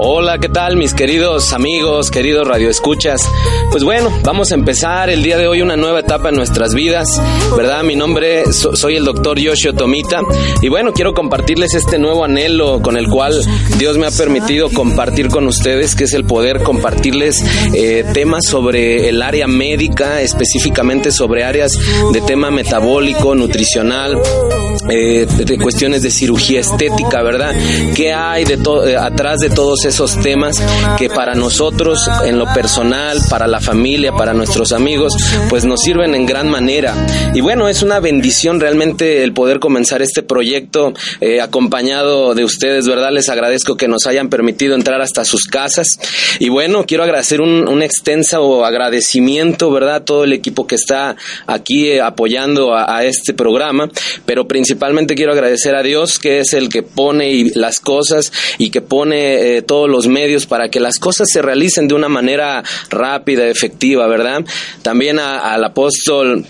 Hola, ¿qué tal mis queridos amigos, queridos radioescuchas? Pues bueno, vamos a empezar el día de hoy una nueva etapa en nuestras vidas, ¿verdad? Mi nombre, soy el doctor Yoshio Tomita y bueno, quiero compartirles este nuevo anhelo con el cual Dios me ha permitido compartir con ustedes, que es el poder compartirles eh, temas sobre el área médica, específicamente sobre áreas de tema metabólico, nutricional, eh, de cuestiones de cirugía estética, ¿verdad? ¿Qué hay de eh, atrás de todos esos temas que para nosotros, en lo personal, para la familia, para nuestros amigos, pues nos sirven en gran manera? Y bueno, es una bendición realmente el poder comenzar este proyecto eh, acompañado de ustedes, ¿verdad? Les agradezco que nos hayan permitido entrar hasta sus casas. Y bueno, quiero agradecer un, un extenso agradecimiento, ¿verdad? Todo el equipo que está aquí apoyando a, a este programa, pero principalmente principalmente quiero agradecer a Dios, que es el que pone las cosas y que pone eh, todos los medios para que las cosas se realicen de una manera rápida, efectiva, ¿verdad? También al apóstol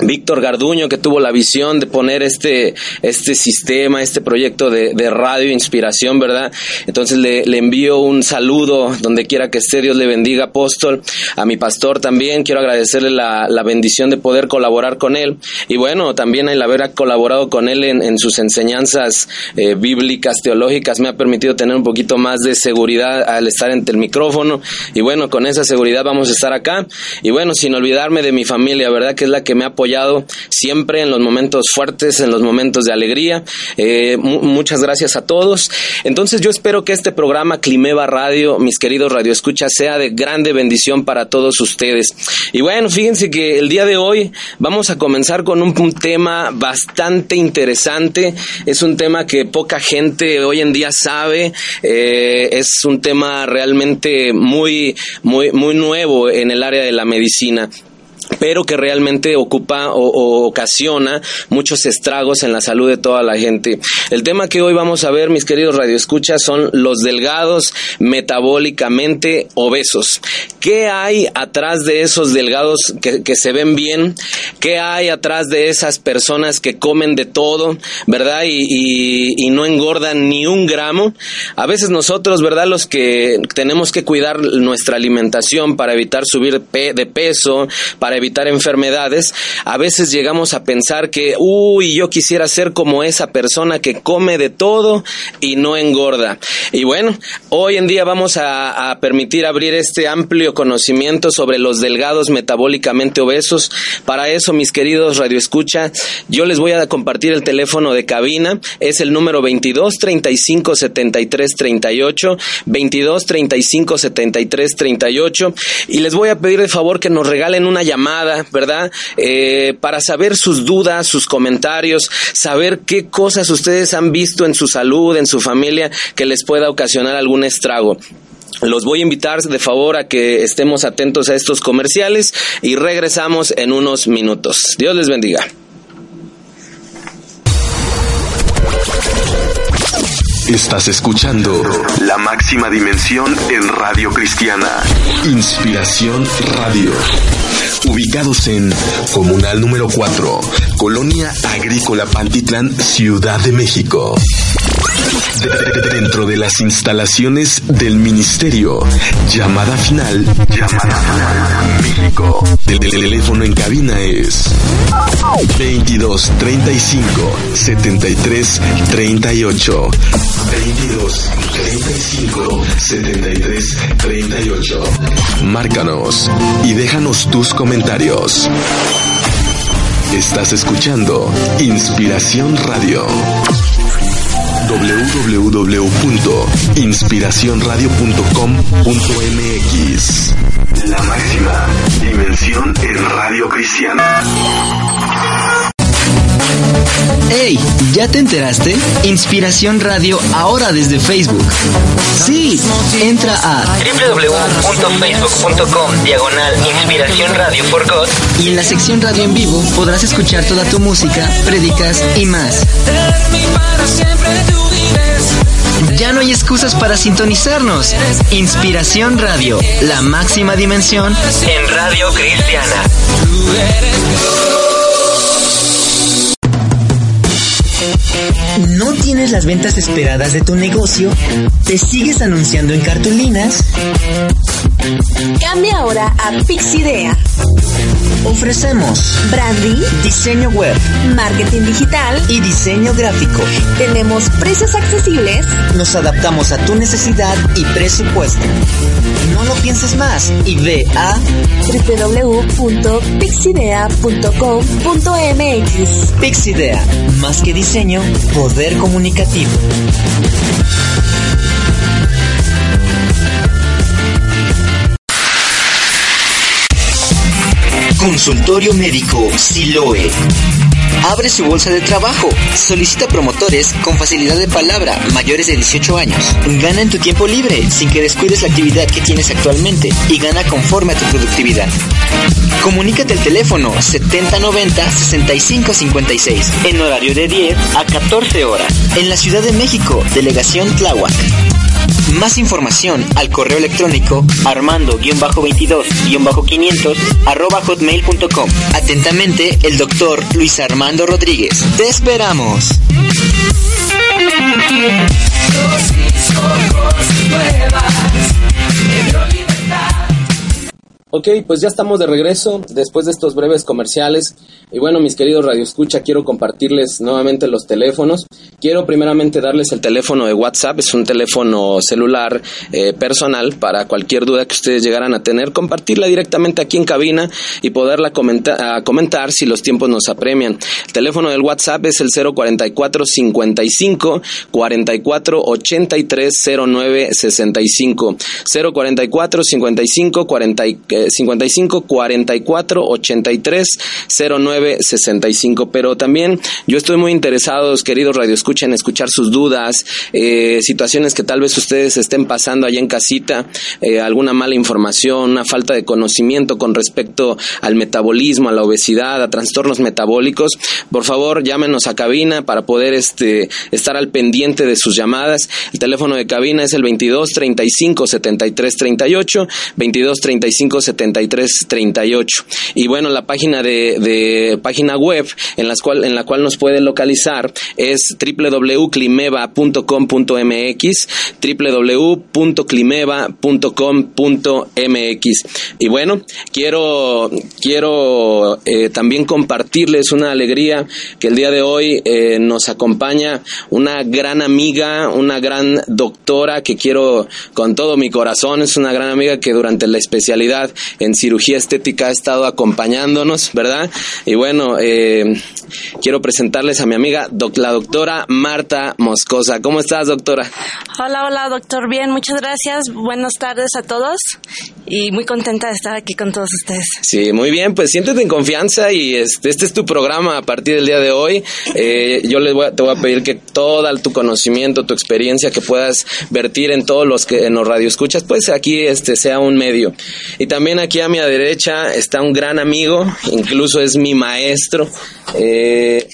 Víctor Garduño, que tuvo la visión de poner este, este sistema, este proyecto de, radio inspiración, ¿verdad? Entonces le, envío un saludo donde quiera que esté, Dios le bendiga, apóstol. A mi pastor también, quiero agradecerle la, bendición de poder colaborar con él. Y bueno, también el haber colaborado con él en, sus enseñanzas eh, bíblicas, teológicas, me ha permitido tener un poquito más de seguridad al estar entre el micrófono. Y bueno, con esa seguridad vamos a estar acá. Y bueno, sin olvidarme de mi familia, ¿verdad? Que es la que me ha apoyado siempre en los momentos fuertes, en los momentos de alegría. Eh, muchas gracias a todos. Entonces yo espero que este programa Climeva Radio, mis queridos radioescuchas, sea de grande bendición para todos ustedes. Y bueno, fíjense que el día de hoy vamos a comenzar con un, tema bastante interesante. Es un tema que poca gente hoy en día sabe. Eh, es un tema realmente muy, muy, muy nuevo en el área de la medicina pero que realmente ocupa o, ocasiona muchos estragos en la salud de toda la gente. El tema que hoy vamos a ver, mis queridos radioescuchas, son los delgados metabólicamente obesos. ¿Qué hay atrás de esos delgados que, se ven bien? ¿Qué hay atrás de esas personas que comen de todo, verdad? Y, y no engordan ni un gramo. A veces nosotros, ¿verdad? Los que tenemos que cuidar nuestra alimentación para evitar subir de peso, para evitar enfermedades, a veces llegamos a pensar que, uy, yo quisiera ser como esa persona que come de todo y no engorda. Y bueno, hoy en día vamos a, permitir abrir este amplio conocimiento sobre los delgados metabólicamente obesos. Para eso, mis queridos radioescucha, yo les voy a compartir el teléfono de cabina. Es el número 22 35 73 38, 22 35 73 38. Y les voy a pedir de favor que nos regalen una llamada ¿verdad? Eh, para saber sus dudas, sus comentarios, saber qué cosas ustedes han visto en su salud, en su familia, que les pueda ocasionar algún estrago. Los voy a invitar de favor a que estemos atentos a estos comerciales y regresamos en unos minutos. Dios les bendiga. Estás escuchando La Máxima Dimensión en Radio Cristiana. Inspiración Radio. Ubicados en Comunal número 4, Colonia Agrícola Pantitlán, Ciudad de México. Dentro de las instalaciones del Ministerio, llamada final, llamada final, México. El, teléfono en cabina es 22 35 73 38. 22 35 73 38. Márcanos y déjanos tus comentarios. Estás escuchando Inspiración Radio www.inspiracionradio.com.mx La máxima dimensión en radio cristiana. ¡Hey! ¿Ya te enteraste? Inspiración Radio ahora desde Facebook. Sí, entra a www.facebook.com diagonal Inspiración Radio for God y en la sección Radio en vivo podrás escuchar toda tu música, prédicas y más. Ya no hay excusas para sintonizarnos. Inspiración Radio, la máxima dimensión en Radio Cristiana. ¿No tienes las ventas esperadas de tu negocio? ¿Te sigues anunciando en cartulinas? Cambia ahora a Pixidea. Ofrecemos Branding, diseño web marketing digital. y diseño gráfico. Tenemos precios accesibles. Nos adaptamos a tu necesidad y presupuesto. No lo pienses más y ve a www.pixidea.com.mx. Pixidea. Más que diseño, poder comunicativo. Consultorio médico Siloe. Abre su bolsa de trabajo. Solicita promotores con facilidad de palabra, mayores de 18 años. Gana en tu tiempo libre, sin que descuides la actividad que tienes actualmente y gana conforme a tu productividad. Comunícate al teléfono 7090-6556 en horario de 10 a 14 horas. En la Ciudad de México, Delegación Tláhuac. Más información al correo electrónico armando-22-500 arroba. Atentamente, el doctor Luis Armando Rodríguez. Te esperamos. Ok, pues ya estamos de regreso después de estos breves comerciales. Y bueno, mis queridos Radio Escucha, quiero compartirles nuevamente los teléfonos. Quiero primeramente darles el teléfono de WhatsApp, es un teléfono celular eh, personal para cualquier duda que ustedes llegaran a tener, compartirla directamente aquí en cabina y poderla comenta- a comentar si los tiempos nos apremian. El teléfono del WhatsApp es el 044 55 44 83 09 65. 044 55 40 y- eh, 55 44 83 09 65. Pero también yo estoy muy interesado, queridos Radio Escucha, en escuchar sus dudas, eh, situaciones que tal vez ustedes estén pasando allá en casita, eh, alguna mala información, una falta de conocimiento con respecto al metabolismo, a la obesidad, a trastornos metabólicos. Por favor, llámenos a cabina para poder este, estar al pendiente de sus llamadas. El teléfono de cabina es el 22 35 73 38, 22 35 73 38. Y bueno, la página de, de página web en, las cual, en la cual nos puede localizar es www.climeva.com.mx, www.climeva.com.mx. Y bueno, quiero, quiero eh, también compartirles una alegría que el día de hoy eh, nos acompaña una gran amiga, una gran doctora que quiero con todo mi corazón, es una gran amiga que durante la especialidad en cirugía estética ha estado acompañándonos, ¿verdad? Y bueno, eh, quiero presentarles a mi amiga, la doctora Marta Moscosa. ¿Cómo estás, doctora? Hola, hola, doctor. Bien, muchas gracias. Buenas tardes a todos y muy contenta de estar aquí con todos ustedes. Sí, muy bien, pues siéntete en confianza y este, este es tu programa a partir del día de hoy. Eh, yo les voy a- te voy a pedir que todo tu conocimiento, tu experiencia que puedas vertir en todos los que en los radioescuchas, pues aquí este sea un medio. Y también aquí a mi derecha está un gran amigo, incluso es mi maestro, eh,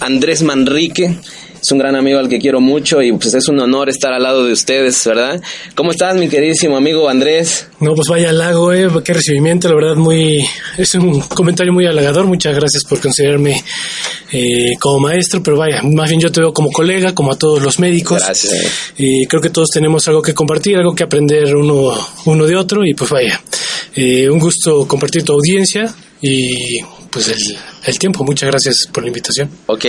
Andrés Manrique. Es un gran amigo al que quiero mucho y pues es un honor estar al lado de ustedes, ¿verdad? ¿Cómo estás, mi queridísimo amigo Andrés? No, pues vaya halago, eh, qué recibimiento, la verdad, muy, es un comentario muy halagador, muchas gracias por considerarme eh, como maestro, pero vaya, más bien yo te veo como colega, como a todos los médicos. Gracias. Y creo que todos tenemos algo que compartir, algo que aprender uno, uno de otro, y pues vaya, eh, un gusto compartir tu audiencia y pues el, el tiempo, muchas gracias por la invitación. Ok,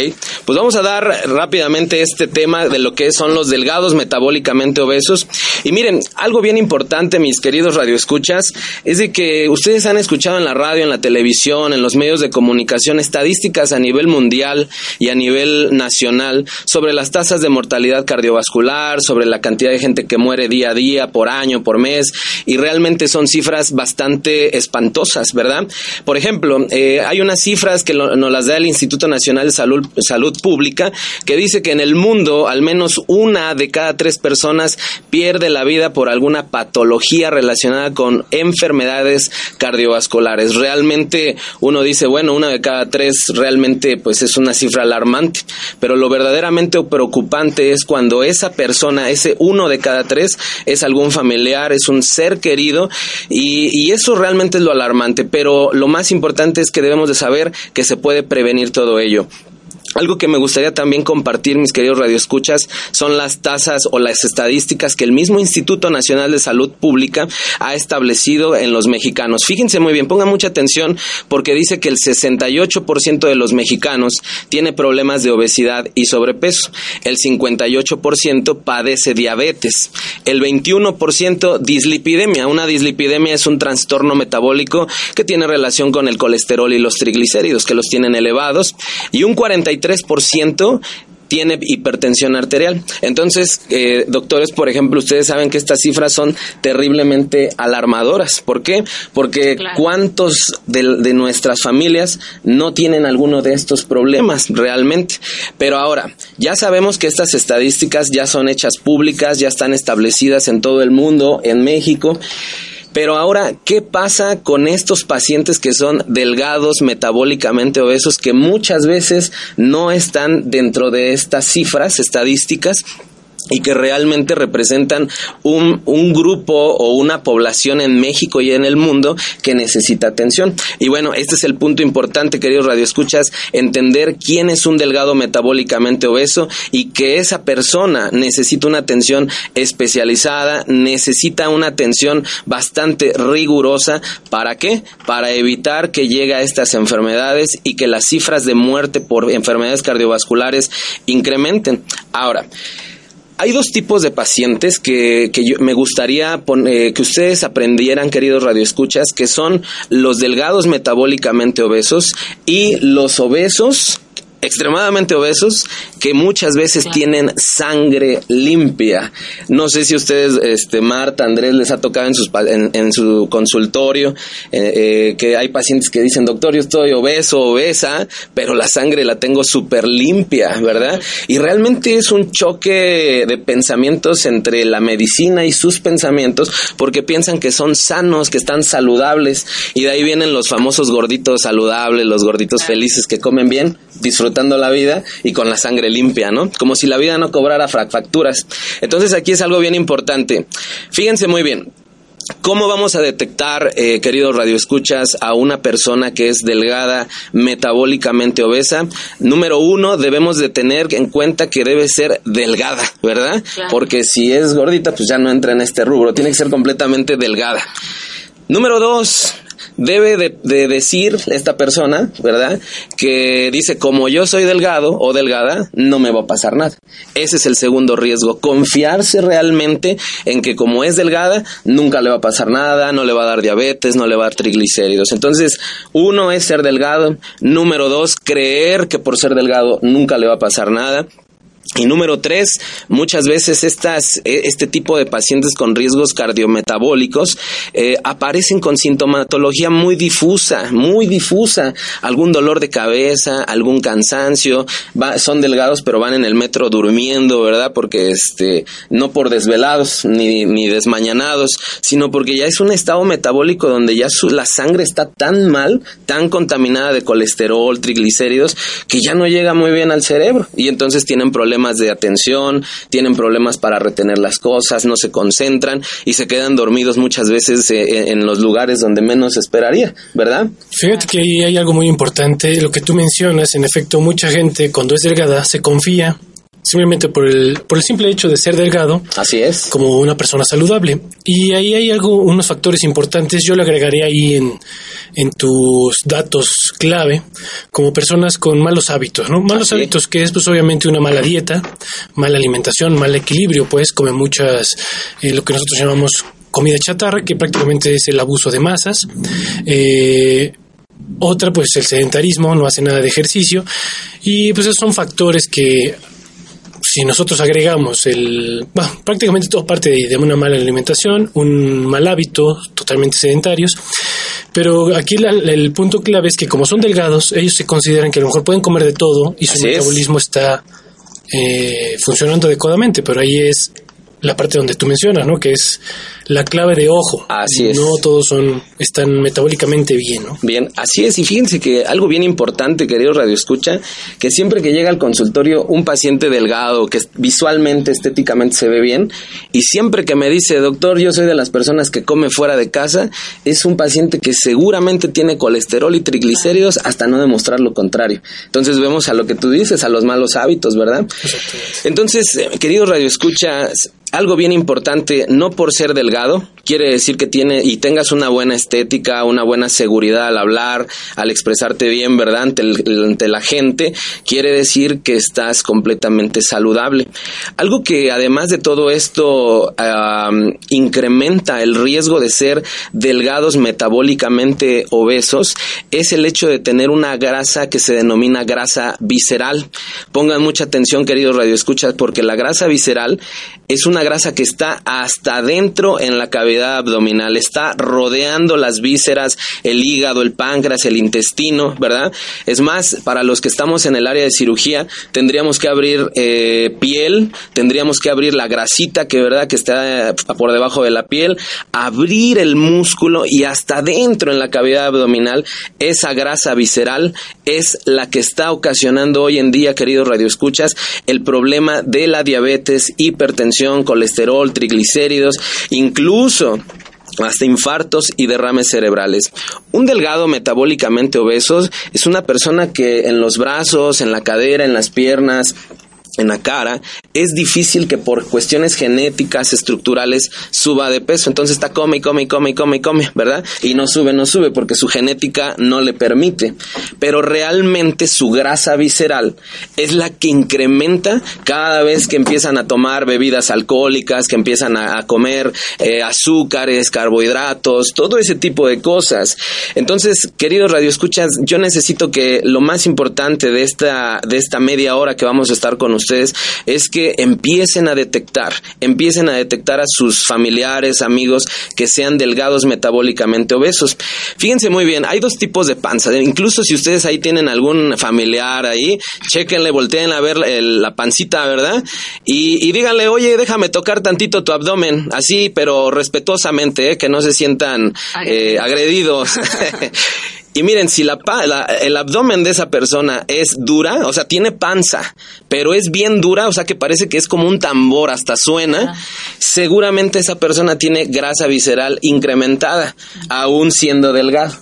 pues vamos a dar rápidamente este tema de lo que son los delgados metabólicamente obesos. Y miren, algo bien importante, mis queridos radioescuchas, es de que ustedes han escuchado en la radio, en la televisión, en los medios de comunicación, estadísticas a nivel mundial y a nivel nacional sobre las tasas de mortalidad cardiovascular, sobre la cantidad de gente que muere día a día, por año, por mes, y realmente son cifras bastante espantosas, ¿verdad? Por ejemplo, eh, hay unas cifras que lo- nos las da el Instituto Nacional de Salud, Salud Pública, que dice que en el mundo al menos una de cada tres personas pierde la vida por alguna patología relacionada con enfermedades cardiovasculares. Realmente uno dice, bueno, una de cada tres realmente pues es una cifra alarmante, pero lo verdaderamente preocupante es cuando esa persona, ese uno de cada tres, es algún familiar, es un ser querido y eso realmente es lo alarmante, pero lo más importante es que debemos de saber que se puede prevenir todo ello. Algo que me gustaría también compartir, mis queridos radioescuchas, son las tasas o las estadísticas que el mismo Instituto Nacional de Salud Pública ha establecido en los mexicanos. Fíjense muy bien, pongan mucha atención porque dice que el 68% de los mexicanos tiene problemas de obesidad y sobrepeso, el 58% padece diabetes, el 21% dislipidemia. Una dislipidemia es un trastorno metabólico que tiene relación con el colesterol y los triglicéridos que los tienen elevados y un 43 3% tiene hipertensión arterial. Entonces, eh, doctores, por ejemplo, ustedes saben que estas cifras son terriblemente alarmadoras. ¿Por qué? Porque cuántos de, de, nuestras familias no tienen alguno de estos problemas realmente. Pero ahora, ya sabemos que estas estadísticas ya son hechas públicas, ya están establecidas en todo el mundo, en México. Pero ahora, ¿qué pasa con estos pacientes que son delgados, metabólicamente obesos, que muchas veces no están dentro de estas cifras estadísticas? Y que realmente representan un, un, grupo o una población en México y en el mundo que necesita atención. Y bueno, este es el punto importante, queridos radioescuchas, entender quién es un delgado metabólicamente obeso y que esa persona necesita una atención especializada, necesita una atención bastante rigurosa. ¿Para qué? Para evitar que llegue a estas enfermedades y que las cifras de muerte por enfermedades cardiovasculares incrementen. Ahora, hay dos tipos de pacientes que, que yo, me gustaría eh, que ustedes aprendieran, queridos radioescuchas, que son los delgados metabólicamente obesos y los obesos extremadamente obesos que muchas veces claro. tienen sangre limpia. No sé si ustedes, este, Marta, Andrés, les ha tocado en, sus, en, en su consultorio eh, eh, que hay pacientes que dicen, doctor, yo estoy obeso, obesa, pero la sangre la tengo súper limpia, ¿verdad? Y realmente es un choque de pensamientos entre la medicina y sus pensamientos porque piensan que son sanos, que están saludables y de ahí vienen los famosos gorditos saludables, los gorditos felices que comen bien, disfrutando la vida y con la sangre limpia, ¿no? Como si la vida no cobrara facturas. Entonces aquí es algo bien importante. Fíjense muy bien. ¿Cómo vamos a detectar, eh, queridos radioescuchas, a una persona que es delgada, metabólicamente obesa? Número uno, debemos de tener en cuenta que debe ser delgada, ¿verdad? Claro. Porque si es gordita, pues ya no entra en este rubro. Tiene que ser completamente delgada. Número dos, debe de, de, decir esta persona, ¿verdad? Que dice, como yo soy delgado o delgada, no me va a pasar nada. Ese es el segundo riesgo, confiarse realmente en que como es delgada, nunca le va a pasar nada, no le va a dar diabetes, no le va a dar triglicéridos. Entonces, uno es ser delgado, número dos, creer que por ser delgado nunca le va a pasar nada. Y número tres, muchas veces estas, este tipo de pacientes con riesgos cardiometabólicos eh, aparecen con sintomatología muy difusa, muy difusa, algún dolor de cabeza, algún cansancio, va, son delgados pero van en el metro durmiendo, ¿verdad? Porque este, no por desvelados ni, ni desmañanados, sino porque ya es un estado metabólico donde ya su, la sangre está tan mal, tan contaminada de colesterol, triglicéridos, que ya no llega muy bien al cerebro y entonces tienen de atención, tienen problemas para retener las cosas, no se concentran y se quedan dormidos muchas veces eh, en los lugares donde menos esperaría, ¿verdad? Fíjate que ahí hay algo muy importante, lo que tú mencionas, en efecto, mucha gente cuando es delgada se confía simplemente por el, por el simple hecho de ser delgado. Así es. Como una persona saludable. Y ahí hay algo, unos factores importantes. Yo le agregaría ahí en, en tus datos clave, como personas con malos hábitos, ¿no? Malos Así. hábitos que es pues obviamente una mala dieta, mala alimentación, mal equilibrio, pues come muchas, eh, lo que nosotros llamamos comida chatarra, que prácticamente es el abuso de masas. Eh, otra, pues el sedentarismo, no hace nada de ejercicio. Y pues esos son factores que si nosotros agregamos el, bueno, prácticamente todo parte de, de, una mala alimentación, un mal hábito, totalmente sedentarios, pero aquí la, la, el punto clave es que como son delgados, ellos se consideran que a lo mejor pueden comer de todo y su Así metabolismo es. está eh, funcionando adecuadamente, pero ahí es la parte donde tú mencionas, ¿no? Que es la clave de ojo. Así es. No todos son, están metabólicamente bien, ¿no? Bien, así es. Y fíjense que algo bien importante, querido Radio Escucha, que siempre que llega al consultorio un paciente delgado, que visualmente, estéticamente se ve bien, y siempre que me dice, doctor, yo soy de las personas que come fuera de casa, es un paciente que seguramente tiene colesterol y triglicéridos hasta no demostrar lo contrario. Entonces vemos a lo que tú dices, a los malos hábitos, ¿verdad? Entonces, eh, querido Radio Escucha, algo bien importante, no por ser delgado, quiere decir que tiene y tengas una buena estética, una buena seguridad al hablar, al expresarte bien, ¿verdad? Ante, ante la gente, quiere decir que estás completamente saludable. Algo que además de todo esto incrementa el riesgo de ser delgados metabólicamente obesos es el hecho de tener una grasa que se denomina grasa visceral. Pongan mucha atención, queridos radioescuchas, porque la grasa visceral es una grasa que está hasta adentro en la cavidad abdominal, está rodeando las vísceras, el hígado, el páncreas, el intestino, ¿verdad? Es más, para los que estamos en el área de cirugía, tendríamos que abrir eh, piel, tendríamos que abrir la grasita que, ¿verdad?, que está por debajo de la piel, abrir el músculo y hasta adentro en la cavidad abdominal, esa grasa visceral es la que está ocasionando hoy en día, queridos radioescuchas, el problema de la diabetes, hipertensión, colesterol, triglicéridos, incluso hasta infartos y derrames cerebrales. Un delgado metabólicamente obeso es una persona que en los brazos, en la cadera, en las piernas, en la cara, es difícil que por cuestiones genéticas, estructurales, suba de peso. Entonces está come come come come come, ¿verdad? Y no sube, no sube porque su genética no le permite. Pero realmente su grasa visceral es la que incrementa cada vez que empiezan a tomar bebidas alcohólicas, que empiezan a, comer eh, azúcares, carbohidratos, todo ese tipo de cosas. Entonces, queridos radioescuchas, yo necesito que lo más importante de esta, de esta media hora que vamos a estar con ustedes ustedes es que empiecen a detectar, empiecen a detectar a sus familiares, amigos que sean delgados metabólicamente obesos. Fíjense muy bien, hay dos tipos de panza. Incluso si ustedes ahí tienen algún familiar ahí, chequenle, volteen a ver la pancita, ¿verdad? Y, díganle, oye, déjame tocar tantito tu abdomen, así, pero respetuosamente, ¿eh? que no se sientan eh, agredidos. Y miren, si la, el abdomen de esa persona es dura, o sea, tiene panza, pero es bien dura, o sea, que parece que es como un tambor, hasta suena, seguramente esa persona tiene grasa visceral incrementada, aún siendo delgado.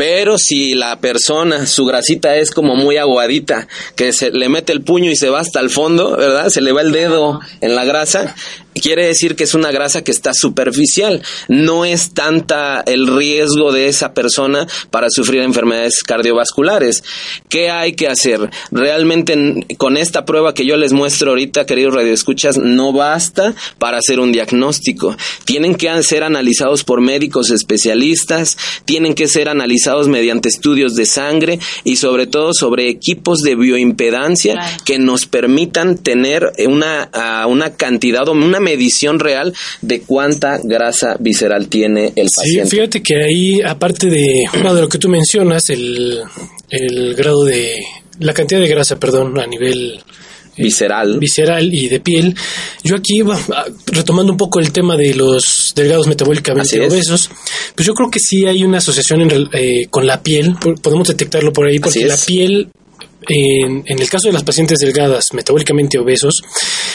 Pero si la persona, su grasita es como muy aguadita, que se le mete el puño y se va hasta el fondo, ¿verdad? Se le va el dedo en la grasa, quiere decir que es una grasa que está superficial. No es tanta el riesgo de esa persona para sufrir enfermedades cardiovasculares. ¿Qué hay que hacer? Realmente con esta prueba que yo les muestro ahorita, queridos radioescuchas, no basta para hacer un diagnóstico. Tienen que ser analizados por médicos especialistas, tienen que ser analizados mediante estudios de sangre y sobre todo sobre equipos de bioimpedancia que nos permitan tener una, una cantidad o una medición real de cuánta grasa visceral tiene el paciente. Sí, fíjate que ahí, aparte de, de lo que tú mencionas, el, el grado de, la cantidad de grasa, perdón, a nivel visceral. visceral y de piel. Yo aquí, retomando un poco el tema de los delgados metabólicamente obesos, pues yo creo que sí hay una asociación eh, con la piel, podemos detectarlo por ahí, porque la piel en, el caso de las pacientes delgadas, metabólicamente obesos,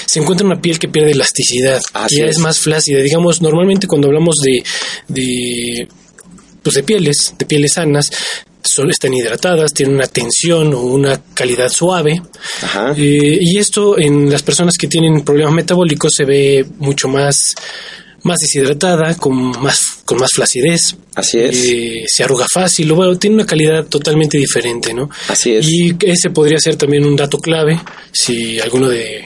se encuentra una piel que pierde elasticidad, y es. más flácida. Digamos, normalmente cuando hablamos de, de, pues de pieles, de pieles sanas, son, están hidratadas, tienen una tensión o una calidad suave. Eh, y esto en las personas que tienen problemas metabólicos se ve mucho más más deshidratada, con más, con más flacidez. Así es. Eh, se arruga fácil, o bueno, tiene una calidad totalmente diferente, ¿no? Así es. Y ese podría ser también un dato clave. Si alguno de,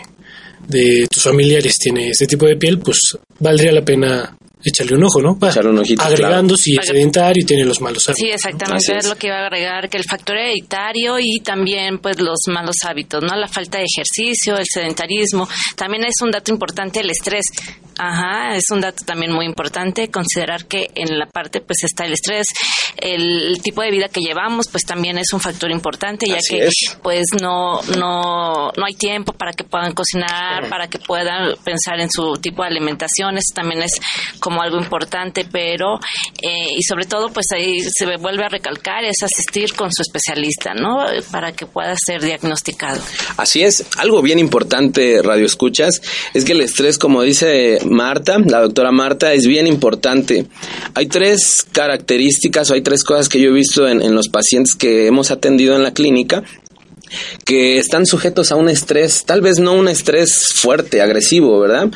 de tus familiares tiene este tipo de piel, pues valdría la pena echarle un ojo, ¿no? Va Echarle un ojito, agregando si es Para- sedentario y tiene los malos hábitos. Sí, exactamente, es. lo que iba a agregar, que el factor hereditario y también pues los malos hábitos, ¿no? La falta de ejercicio, el sedentarismo, también es un dato importante el estrés. Ajá, es un dato también muy importante considerar que en la parte pues está el estrés, el, tipo de vida que llevamos pues también es un factor importante ya Así que es. pues no no no hay tiempo para que puedan cocinar, para que puedan pensar en su tipo de alimentación, eso también es como algo importante, pero eh, y sobre todo pues ahí se vuelve a recalcar es asistir con su especialista, ¿no? Para que pueda ser diagnosticado. Así es, algo bien importante, Radio Escuchas, es que el estrés, como dice Marta, la doctora Marta, es bien importante. Hay tres características o hay tres cosas que yo he visto en, en los pacientes que hemos atendido en la clínica que están sujetos a un estrés, tal vez no un estrés fuerte, agresivo, ¿verdad?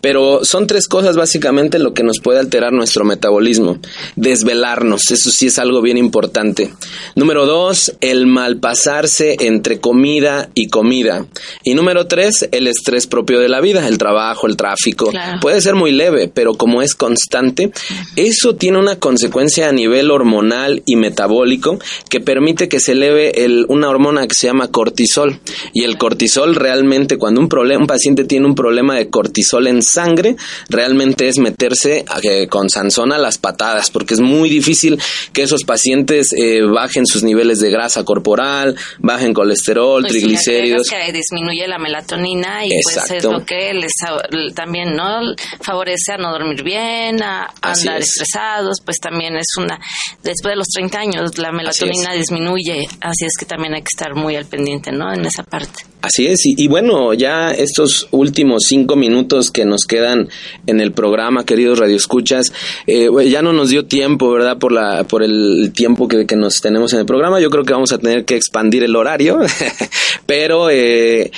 Pero son tres cosas básicamente lo que nos puede alterar nuestro metabolismo. Desvelarnos, eso sí es algo bien importante. Número dos, el malpasarse entre comida y comida. Y número tres, el estrés propio de la vida, el trabajo, el tráfico. Claro. Puede ser muy leve, pero como es constante, eso tiene una consecuencia a nivel hormonal y metabólico que permite que se eleve el- una hormona que se llama cortisol. Y el cortisol realmente, cuando un, problema, un paciente tiene un problema de cortisol en sangre, realmente es meterse a que- con Sansón a las patadas, porque es muy difícil que esos pacientes eh, bajen sus niveles de grasa corporal, bajen colesterol, Pues, si triglicéridos. agregas que disminuye la melatonina y pues es Exacto. lo que les también no favorece a no dormir bien, a, andar es. estresados, pues también es una después de los 30 años la melatonina disminuye, así es que también hay que estar muy al pendiente, ¿no? En esa parte. Así es, y, bueno, ya estos últimos cinco minutos que nos quedan en el programa, queridos radioescuchas, eh, ya no nos dio tiempo, ¿verdad? Por la, por el tiempo que, que nos tenemos en el programa. Yo creo que vamos a tener que expandir el horario, pero eh,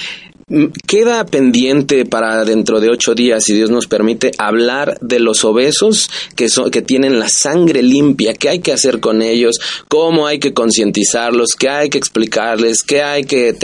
queda pendiente para dentro de ocho días, si Dios nos permite, hablar de los obesos que son, que tienen la sangre limpia, qué hay que hacer con ellos, cómo hay que concientizarlos, qué hay que explicarles, qué hay que,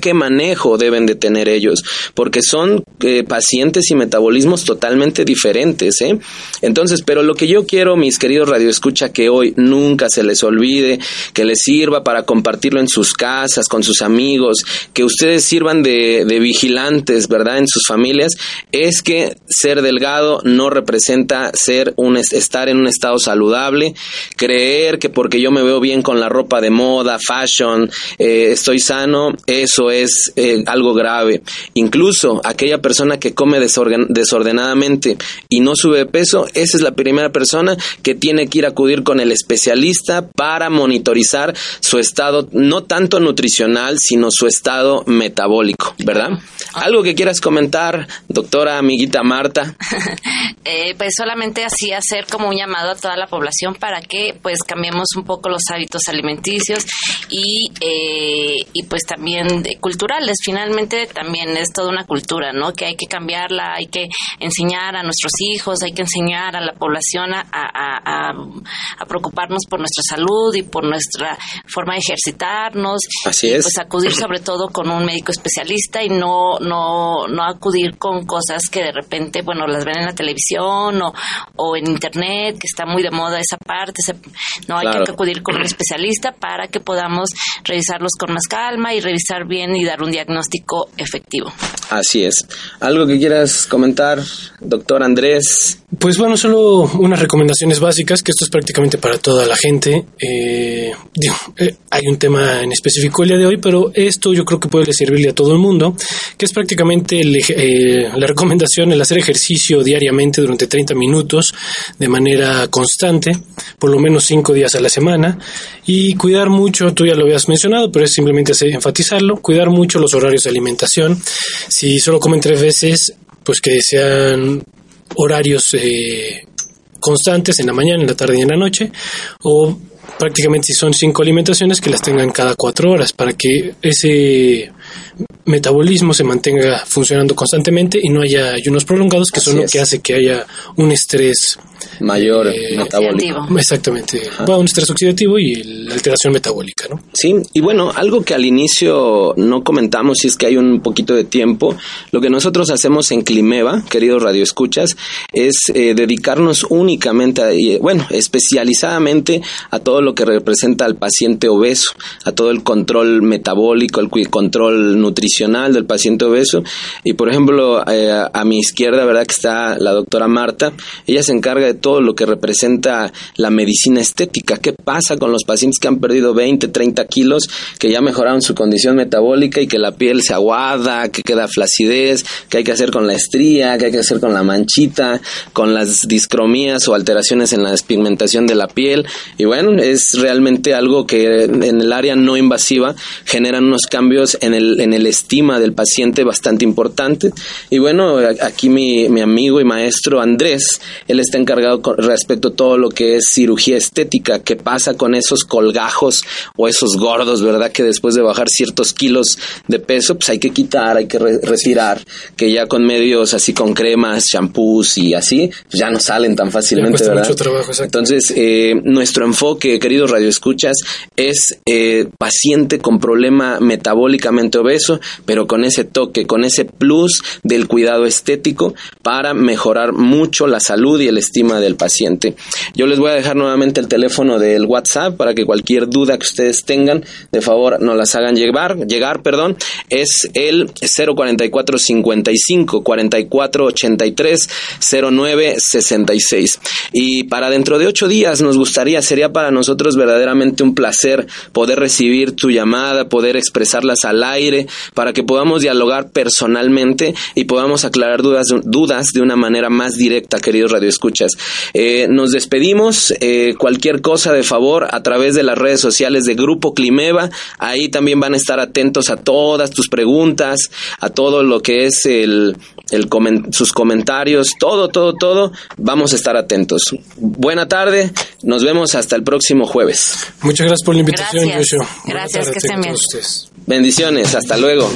qué manejo deben de tener ellos, porque son eh, pacientes y metabolismos totalmente diferentes, ¿eh? Entonces, pero lo que yo quiero, mis queridos radioescucha, que hoy nunca se les olvide, que les sirva para compartirlo en sus casas, con sus amigos, que ustedes sirvan de, de vigilantes, ¿verdad? En sus familias, es que ser delgado no representa ser un, es- estar en un estado saludable, creer que porque yo me veo bien con la ropa de moda, fashion, eh, estoy sano, eso es eh, algo grave. Incluso aquella persona que come desordenadamente y no sube de peso, esa es la primera persona que tiene que ir a acudir con el especialista para monitorizar su estado, no tanto nutricional, sino su estado metabólico, ¿verdad? Algo que quieras comentar, doctora amiguita Marta. Eh, pues solamente así hacer como un llamado a toda la población para que pues cambiemos un poco los hábitos alimenticios y, eh, y pues también de- culturales. Finalmente también es toda una cultura, ¿no? Que hay que cambiarla, hay que enseñar a nuestros hijos, hay que enseñar a la población a, a- a- a preocuparnos por nuestra salud y por nuestra forma de ejercitarnos. Así y, es. Pues acudir sobre todo con un médico especialista y no, no, no acudir con cosas que de repente, bueno, las ven en la televisión o, o en internet, que está muy de moda esa parte. se- no, hay Claro. que acudir con un especialista para que podamos revisarlos con más calma y revisar bien y dar un diagnóstico efectivo. Así es. ¿Algo que quieras comentar, doctor Andrés? Pues bueno, solo unas recomendaciones básicas, que esto es prácticamente para toda la gente. Eh, digo, eh, hay un tema en específico el día de hoy, pero esto yo creo que puede servirle a todo el mundo, que es prácticamente el eh, la recomendación, el hacer ejercicio diariamente durante 30 minutos de manera constante, por lo menos 5 días a la semana, y cuidar mucho, tú ya lo habías mencionado, pero es simplemente enfatizarlo, cuidar mucho los horarios de alimentación. Si solo comen tres veces, pues que sean horarios eh, constantes en la mañana, en la tarde y en la noche, o prácticamente si son cinco alimentaciones que las tengan cada cuatro horas para que ese metabolismo se mantenga funcionando constantemente y no haya ayunos prolongados, que son lo es. que hace que haya un estrés Mayor Eh, metabólico. Oxidativo. Exactamente. Va un estrés oxidativo y la alteración metabólica, ¿no? Sí, y bueno, algo que al inicio no comentamos, si es que hay un poquito de tiempo, lo que nosotros hacemos en Climeva, queridos radioescuchas, es eh, dedicarnos únicamente, a, y, eh, bueno, especializadamente a todo lo que representa al paciente obeso, a todo el control metabólico, el control nutricional del paciente obeso. Y por ejemplo, eh, a mi izquierda, ¿verdad? Que está la doctora Marta, ella se encarga de todo lo que representa la medicina estética. ¿Qué pasa con los pacientes que han perdido 20, 30 kilos, que ya mejoraron su condición metabólica y que la piel se aguada, que queda flacidez, que hay que hacer con la estría, que hay que hacer con la manchita, con las discromías o alteraciones en la despigmentación de la piel? Y bueno, es realmente algo que en el área no invasiva generan unos cambios en el, en el estima del paciente bastante importantes. Y bueno, aquí mi, mi amigo y maestro Andrés, él está encargado con respecto a todo lo que es cirugía estética, qué pasa con esos colgajos o esos gordos, ¿verdad? Que después de bajar ciertos kilos de peso, pues hay que quitar, hay que re- retirar, que ya con medios así con cremas, shampoos y así, pues ya no salen tan fácilmente, ¿verdad? mucho trabajo. Entonces, eh, nuestro enfoque, queridos radioescuchas, es eh, paciente con problema metabólicamente obeso, pero con ese toque, con ese plus del cuidado estético para mejorar mucho la salud y el estima del paciente. Yo les voy a dejar nuevamente el teléfono del WhatsApp para que cualquier duda que ustedes tengan, de favor, nos las hagan llegar, llegar, perdón, es el 044 55 44 83 09 66. Y para dentro de ocho días nos gustaría, sería para nosotros verdaderamente un placer poder recibir tu llamada, poder expresarlas al aire, para que podamos dialogar personalmente y podamos aclarar dudas, dudas de una manera más directa, queridos radioescuchas. Eh, nos despedimos, eh, cualquier cosa de favor a través de las redes sociales de Grupo Climeva, ahí también van a estar atentos a todas tus preguntas, a todo lo que es el, el comen- sus comentarios, todo, todo, todo, vamos a estar atentos. Buena tarde, nos vemos hasta el próximo jueves. Muchas gracias por la invitación, Gracias. Gracias, que estén bien. Bendiciones, hasta luego.